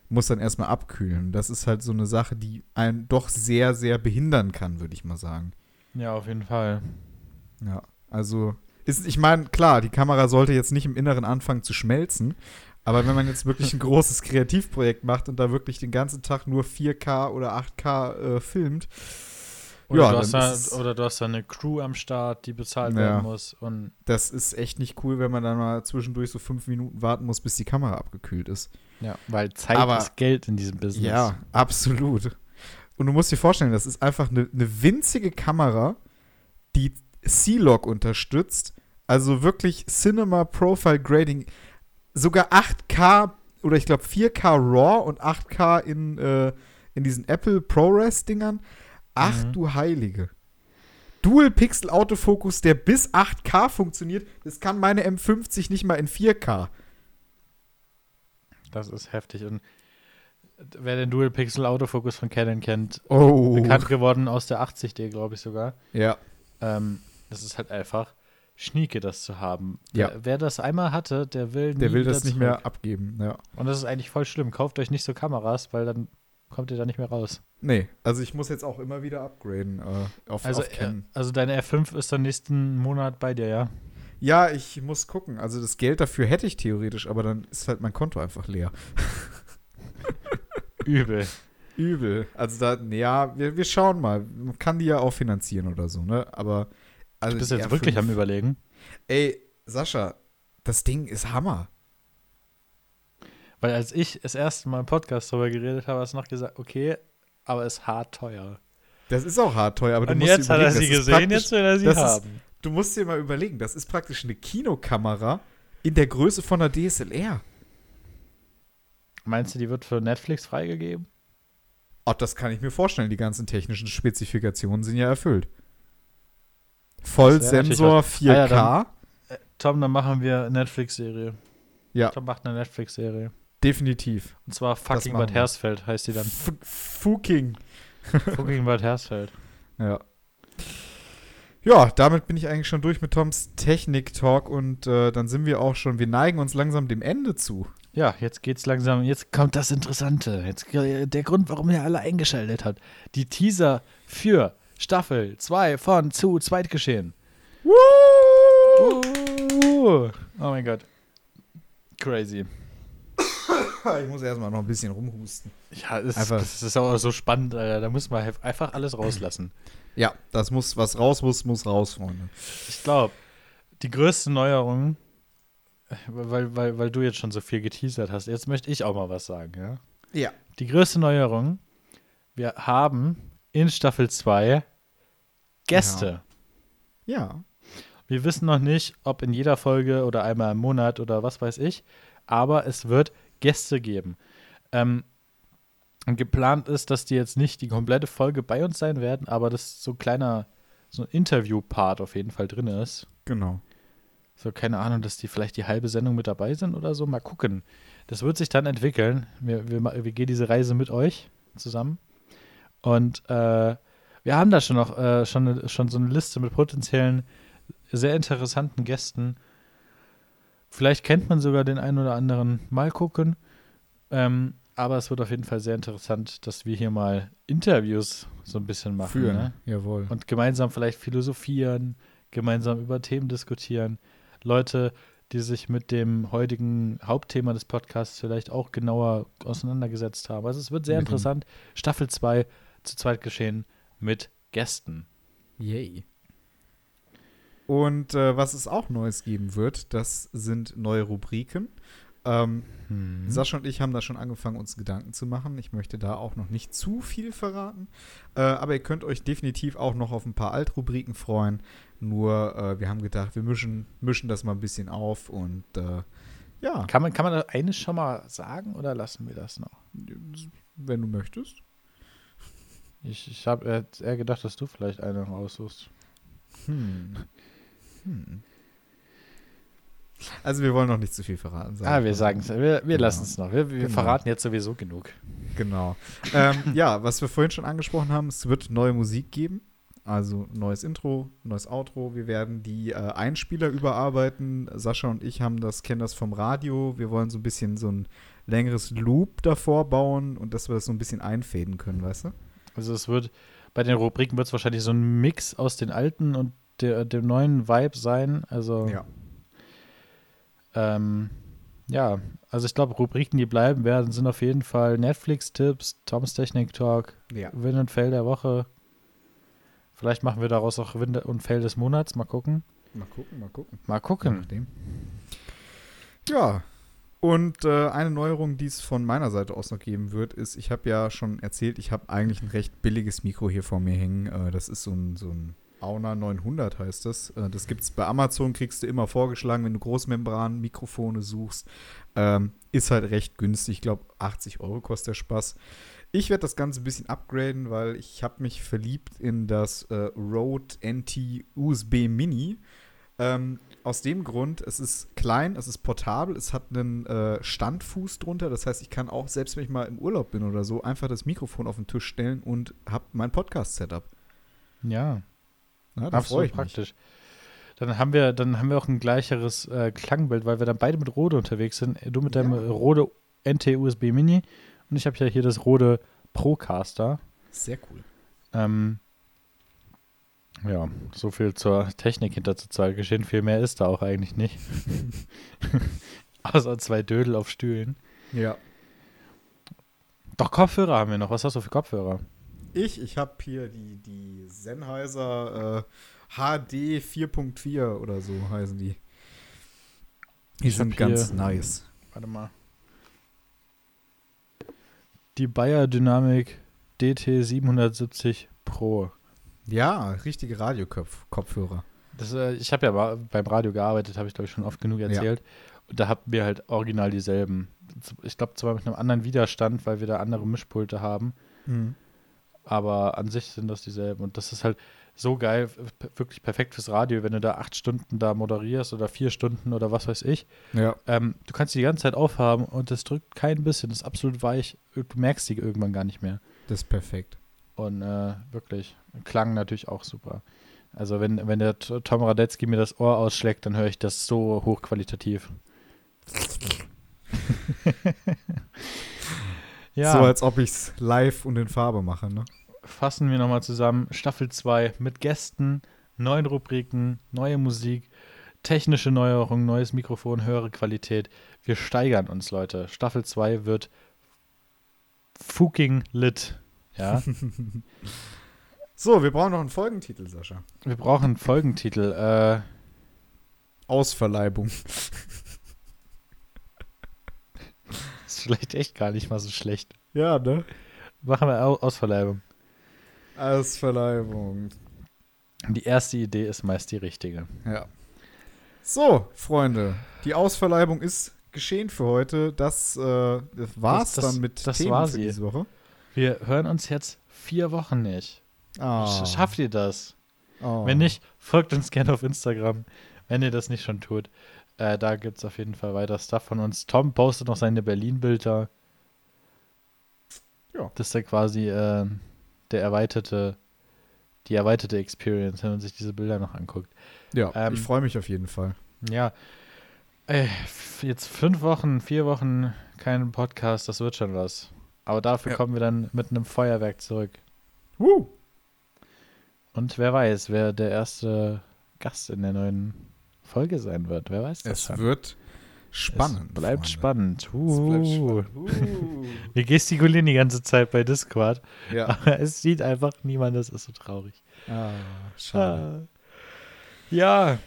muss dann erstmal abkühlen. Das ist halt so eine Sache, die einen doch sehr, sehr behindern kann, würde ich mal sagen.
ja, auf jeden Fall.
Ja, also ist, ich meine, klar, die Kamera sollte jetzt nicht im Inneren anfangen zu schmelzen, Aber wenn man jetzt wirklich ein großes Kreativprojekt macht und da wirklich den ganzen Tag nur 4K oder 8K äh, filmt,
Oder,
ja,
du hast da, oder du hast da eine Crew am Start, die bezahlt
Ja.
werden muss. Und
das ist echt nicht cool, wenn man dann mal zwischendurch so fünf Minuten warten muss, bis die Kamera abgekühlt ist.
ja, weil Zeit
Aber-
ist Geld in diesem Business.
Ja, absolut. Und du musst dir vorstellen, das ist einfach eine, eine winzige Kamera, die C-Log unterstützt. Also wirklich Cinema Profile Grading. Sogar 8K oder ich glaube 4K RAW und 8K in, äh, in diesen Apple ProRes-Dingern. Ach
Mhm.
du Heilige. Dual Pixel Autofokus, der bis 8K funktioniert. Das kann meine M50 nicht mal in 4K.
Das ist heftig. Und wer den Dual Pixel Autofokus von Canon kennt,
Oh.
bekannt geworden aus der 80D, glaube ich sogar.
Ja.
Ähm, das ist halt einfach Schnieke, das zu haben.
Ja.
Wer, wer das einmal hatte, der will
Der will das nicht
zurück.
mehr abgeben. Ja.
Und das ist eigentlich voll schlimm. Kauft euch nicht so Kameras, weil dann kommt ihr da nicht mehr raus.
Nee, also ich muss jetzt auch immer wieder upgraden äh, auf,
Also,
auf
äh, also deine R5 ist dann nächsten Monat bei dir, ja?
Ja, ich muss gucken. Also das Geld dafür hätte ich theoretisch, aber dann ist halt mein Konto einfach leer. <laughs>
Übel.
Übel. Also da, ja, wir, wir schauen mal. Man kann die ja auch finanzieren oder so, ne? Aber also
Du bist jetzt
R5
wirklich am Überlegen.
Ey, Sascha, das Ding ist Hammer.
Weil als ich das erste Mal im Podcast darüber geredet habe, hast du noch gesagt, okay, aber ist hart teuer.
Das ist auch hart teuer, aber du
Und
musst
jetzt
dir
hat er sie gesehen, jetzt will er sie
das ist-
haben.
Du musst dir mal überlegen, das ist praktisch eine Kinokamera in der Größe von einer DSLR.
Meinst du, die wird für Netflix freigegeben?
Ach, das kann ich mir vorstellen. Die ganzen technischen Spezifikationen sind ja erfüllt. Vollsensor
natürlich
4K.
Ah ja, Äh, Tom, dann machen wir Netflix-Serie.
Ja.
Tom macht eine Netflix-Serie.
definitiv.
Und zwar Fucking Bad. Hersfeld heißt die dann.
F Fuking. <laughs>
Fucking Bad Hersfeld.
Ja. Ja, damit bin ich eigentlich schon durch mit Toms Technik-Talk und äh, dann sind wir auch schon, wir neigen uns langsam dem Ende zu.
Ja, jetzt geht's langsam, jetzt kommt das Interessante. Jetzt äh, der Grund, warum er alle eingeschaltet hat. Die Teaser für Staffel 2 von zu Zweitgeschehen.
Woo!
Uh, oh mein Gott. Crazy. <coughs>
Ich muss erstmal noch ein bisschen rumhusten.
Ja, es,
Einfach-
das ist auch so spannend, Alter. Da muss man einfach alles rauslassen.
Ja, das muss, was raus muss, muss raus, Freunde.
Ich glaube, die größte Neuerung, weil, weil, weil du jetzt schon so viel geteasert hast, jetzt möchte ich auch mal was sagen, ja?
Ja.
Die größte Neuerung, wir haben in Staffel 2 Gäste.
Ja.
Wir wissen noch nicht, ob in jeder Folge oder einmal im Monat oder was weiß ich, aber es wird Gäste geben. Ähm, geplant ist, dass die jetzt nicht die komplette Folge bei uns sein werden, aber dass so ein kleiner, so ein Interview-Part auf jeden Fall drin ist.
Genau.
So, keine Ahnung, dass die vielleicht die halbe Sendung mit dabei sind oder so. Mal gucken. Das wird sich dann entwickeln. Wir, wir, wir gehen diese Reise mit euch zusammen. Und äh, wir haben da schon noch äh, schon, eine- schon so eine Liste mit potenziellen, sehr interessanten Gästen. Vielleicht kennt man sogar den einen oder anderen. Mal gucken. Ähm, aber es wird auf jeden Fall sehr interessant, dass wir hier mal Interviews so ein bisschen machen.
Führen.
Ne?
Jawohl.
und gemeinsam vielleicht philosophieren, gemeinsam über Themen diskutieren. Leute, die sich mit dem heutigen Hauptthema des Podcasts vielleicht auch genauer auseinandergesetzt haben. Also es wird sehr
Mit
interessant. Staffel 2 zu zweit geschehen mit Gästen.
Yay. Und äh, was es auch Neues geben wird, das sind neue Rubriken. Ähm,
Mhm.
Sascha und ich haben da schon angefangen, uns Gedanken zu machen. Ich möchte da auch noch nicht zu viel verraten. Äh, aber ihr könnt euch definitiv auch noch auf ein paar Altrubriken freuen. Nur, äh, wir haben gedacht, wir mischen, mischen das mal ein bisschen auf und äh, ja,
Kann man, kann man da eines schon mal sagen oder lassen wir das noch?
wenn du möchtest.
Ich, ich habe eher gedacht, dass du vielleicht eine raussuchst.
Hm. Hm. Also wir wollen noch nicht zu viel verraten. sagen
Ah, wir sagen es. Wir, wir
Genau.
lassen es noch. Wir, wir
Genau.
verraten jetzt sowieso genug.
Genau. ähm, <laughs> ja, was wir vorhin schon angesprochen haben, es wird neue Musik geben. Also neues Intro, neues Outro. Wir werden die äh, Einspieler überarbeiten. Sascha und ich haben das, kennen das vom Radio. Wir wollen so ein bisschen so ein längeres Loop davor bauen und dass wir das so ein bisschen einfäden können, weißt du?
Also es wird, bei den Rubriken wird es wahrscheinlich so ein Mix aus den alten und der, dem neuen Vibe sein. Also
Ja.
ähm, ja, also ich glaube, Rubriken, die bleiben werden, sind auf jeden Fall Netflix-Tipps, Toms Technik-Talk,
Ja.
Win und Fail der Woche. Vielleicht machen wir daraus auch Win und Fail des Monats. Mal gucken.
Mal gucken, mal gucken.
Mal gucken.
Ja. Und äh, eine Neuerung, die es von meiner Seite aus noch geben wird, ist, ich habe ja schon erzählt, ich habe eigentlich ein recht billiges Mikro hier vor mir hängen. Äh, das ist so ein, so ein Auna 900 heißt das. Äh, das gibt es bei Amazon, kriegst du immer vorgeschlagen, wenn du Großmembran-Mikrofone suchst. Ähm, ist halt recht günstig. Ich glaube, 80 Euro kostet der Spaß. Ich werde das Ganze ein bisschen upgraden, weil ich habe mich verliebt in das äh, Rode NT USB Mini. Ähm, aus dem Grund, es ist klein, es ist portabel, es hat einen äh, Standfuß drunter. Das heißt, ich kann auch, selbst wenn ich mal im Urlaub bin oder so, einfach das Mikrofon auf den Tisch stellen und habe mein Podcast-Setup.
Ja,
Ja, da freue ich mich.
praktisch. Dann haben wir, dann haben wir auch ein gleicheres äh, Klangbild, weil wir dann beide mit Rode unterwegs sind. Du mit deinem
Ja.
Rode NT USB Mini und ich habe ja hier das Rode Procaster.
Sehr cool.
Ähm, ja, so viel zur Technik hinter zu Zahl geschehen. Viel mehr ist da auch eigentlich nicht. <laughs> Außer zwei Dödel auf Stühlen.
Ja.
Doch, Kopfhörer haben wir noch. Was hast du für Kopfhörer?
Ich, ich habe hier die, die Sennheiser äh, HD 4.4 oder so heißen die. Die
Ich
sind ganz
hier-
nice.
Warte mal. Die Bayer Dynamic DT 770 Pro.
Ja, richtige Radiokopfhörer.
Das, äh, ich habe ja beim Radio gearbeitet, habe ich glaube ich schon oft genug erzählt. Und da hatten wir halt original dieselben. Ich glaube zwar mit einem anderen Widerstand, weil wir da andere Mischpulte haben,
Mhm.
aber an sich sind das dieselben. Und das ist halt so geil, wirklich perfekt fürs Radio, wenn du da acht Stunden da moderierst oder vier Stunden oder was weiß ich.
Ja.
Ähm, du kannst die die ganze Zeit aufhaben und das drückt kein bisschen, das ist absolut weich. Du merkst die irgendwann gar nicht mehr.
Das ist perfekt.
Und äh, wirklich, Klang natürlich auch super. Also wenn, wenn der Tom Radetzky mir das Ohr ausschlägt, dann höre ich das so hochqualitativ. <laughs> ja,
So als ob ich es live und in Farbe mache, ne?
fassen wir nochmal zusammen. Staffel 2 mit Gästen, neuen Rubriken, neue Musik, technische Neuerungen, neues Mikrofon, höhere Qualität. Wir steigern uns, Leute. Staffel 2 wird fucking lit. Ja, <laughs>
So, wir brauchen noch einen Folgentitel, Sascha.
wir brauchen einen Folgentitel. Äh,
Ausverleibung. <laughs>
ist vielleicht echt gar nicht mal so schlecht.
Ja, ne?
Machen wir Au- Ausverleibung.
Ausverleibung.
Die erste Idee ist meist die richtige.
Ja. So, Freunde, die Ausverleibung ist geschehen für heute. Das, äh, das war's
Das- das-
dann mit
das
Themen
war
für diese Woche.
Wir hören uns jetzt vier Wochen nicht. Sch- Schafft ihr das?
Oh.
Wenn nicht, folgt uns gerne auf Instagram, wenn ihr das nicht schon tut. Äh, da gibt es auf jeden Fall weiter Stuff von uns. Tom postet noch seine Berlin-Bilder.
Ja.
Das ist ja quasi äh, der erweiterte, die erweiterte Experience, wenn man sich diese Bilder noch anguckt.
Ja,
Ähm,
ich freue mich auf jeden Fall.
Ja. Ey, jetzt fünf Wochen, vier Wochen kein Podcast, das wird schon was. Aber dafür
Ja.
kommen wir dann mit einem Feuerwerk zurück.
Woo.
Und wer weiß, wer der erste Gast in der neuen Folge sein wird. Wer weiß das
Es
schon.
wird spannend.
Es bleibt
Freunde.
spannend.
Es bleibt spannend. Uh. <laughs>
Wir gestikulieren die ganze Zeit bei Discord,
Ja.
aber <laughs> es sieht einfach niemand, das ist so traurig.
Ah, schade.
Ah. Ja,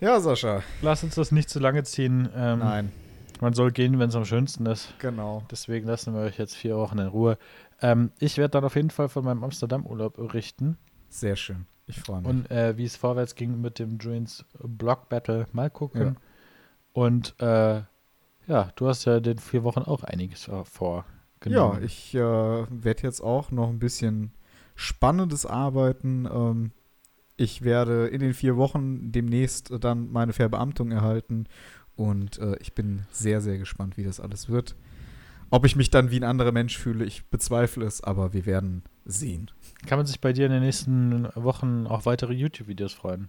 Ja, Sascha.
lass uns das nicht zu lange ziehen. Ähm,
Nein,
Man soll gehen, wenn es am schönsten ist.
genau.
Deswegen lassen wir euch jetzt vier Wochen in Ruhe. Ähm, ich werde dann auf jeden Fall von meinem Amsterdam-Urlaub berichten
Sehr schön. Ich freue mich.
und äh, wie es vorwärts ging mit dem Druins Block Battle. Mal gucken.
Ja.
Und äh, ja, du hast ja in den vier Wochen auch einiges äh, vor.
Ja, ich äh, werde jetzt auch noch ein bisschen spannendes arbeiten. Ähm, ich werde in den vier Wochen demnächst dann meine Verbeamtung erhalten und äh, ich bin sehr, sehr gespannt, wie das alles wird. Ob ich mich dann wie ein anderer Mensch fühle, ich bezweifle es, aber wir werden sehen.
Kann man sich bei dir in den nächsten Wochen auf weitere YouTube-Videos freuen?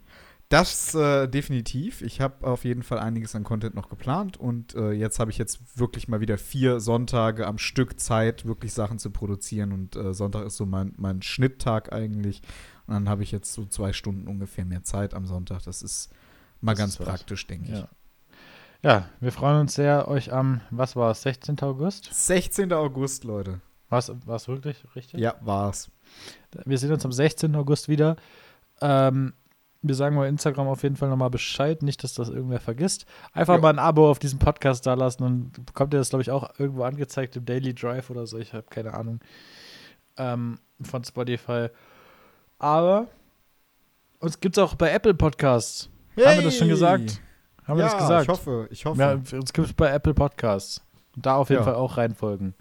Das äh, definitiv. Ich habe auf jeden Fall einiges an Content noch geplant und äh, jetzt habe ich jetzt wirklich mal wieder vier Sonntage am Stück Zeit, wirklich Sachen zu produzieren und äh, Sonntag ist so mein, mein Schnitttag eigentlich und dann habe ich jetzt so zwei Stunden ungefähr mehr Zeit am Sonntag. Das ist mal
Das
ganz
ist
praktisch, denke ich.
Ja. Ja, wir freuen uns sehr, euch am, was war es, 16. August?
16. August, Leute.
War es wirklich richtig?
Ja, war's.
Wir sehen uns am 16. August wieder. Ähm, wir sagen mal Instagram auf jeden Fall nochmal Bescheid, nicht, dass das irgendwer vergisst. Einfach
Jo.
mal ein Abo auf diesem Podcast da lassen und bekommt ihr das, glaube ich, auch irgendwo angezeigt im Daily Drive oder so. Ich habe keine Ahnung. Ähm, von Spotify. Aber uns gibt es auch bei Apple Podcasts. Haben wir das schon gesagt? Haben wir
ja,
das gesagt?
ich hoffe, ich hoffe.
Ja, uns gibt es bei Apple Podcasts. Da auf jeden
Ja.
Fall auch reinfolgen.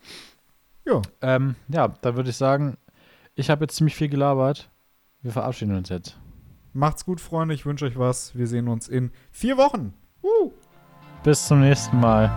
Ja.
Ähm, ja, da würde ich sagen, ich habe jetzt ziemlich viel gelabert. Wir verabschieden uns jetzt.
Macht's gut, Freunde. Ich wünsche euch was. Wir sehen uns in vier Wochen. Uh.
Bis zum nächsten Mal.